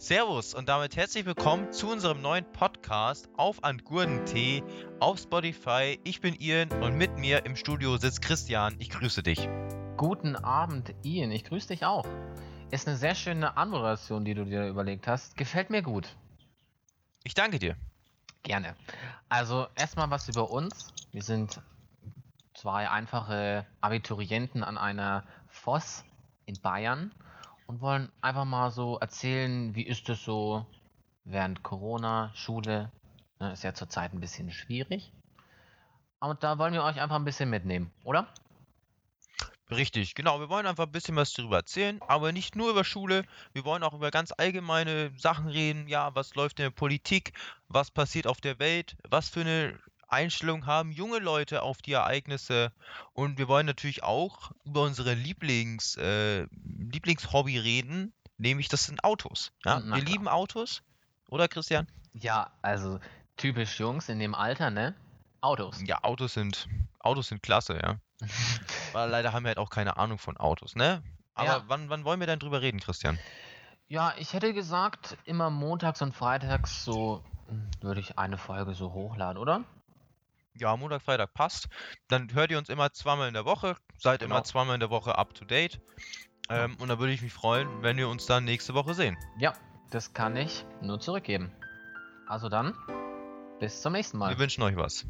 Servus und damit herzlich willkommen zu unserem neuen Podcast auf Antgurdentee auf Spotify. Ich bin Ian und mit mir im Studio sitzt Christian. Ich grüße dich. Guten Abend, Ian. Ich grüße dich auch. Ist eine sehr schöne Anmoderation, die du dir überlegt hast. Gefällt mir gut. Ich danke dir. Gerne. Also erstmal was über uns. Wir sind zwei einfache Abiturienten an einer FOS in Bayern und wollen einfach mal so erzählen, wie ist es so während Corona, Schule. Ne, ist ja zurzeit ein bisschen schwierig. Aber da wollen wir euch einfach ein bisschen mitnehmen, oder? Richtig, genau. Wir wollen einfach ein bisschen was darüber erzählen, aber nicht nur über Schule. Wir wollen auch über ganz allgemeine Sachen reden. Ja, was läuft in der Politik? Was passiert auf der Welt? Was für eine Einstellung haben junge Leute auf die Ereignisse? Und wir wollen natürlich auch über unsere Lieblings, äh, Lieblingshobby reden, nämlich das sind Autos. Ja, Na wir klar. lieben Autos, oder Christian? Ja, also typisch Jungs in dem Alter, ne? Autos. Ja, Autos sind, Autos sind klasse, ja. Aber leider haben wir halt auch keine Ahnung von Autos, ne? Aber Ja. wann, wann wollen wir denn drüber reden, Christian? Ja, ich hätte gesagt, immer montags und freitags so hm, würde ich eine Folge so hochladen, oder? Ja, Montag, Freitag passt. Dann hört ihr uns immer zweimal in der Woche, seid immer Genau. zweimal in der Woche up to date. Ähm, und da würde ich mich freuen, wenn wir uns dann nächste Woche sehen. Ja, das kann ich nur zurückgeben. Also dann, bis zum nächsten Mal. Wir wünschen euch was.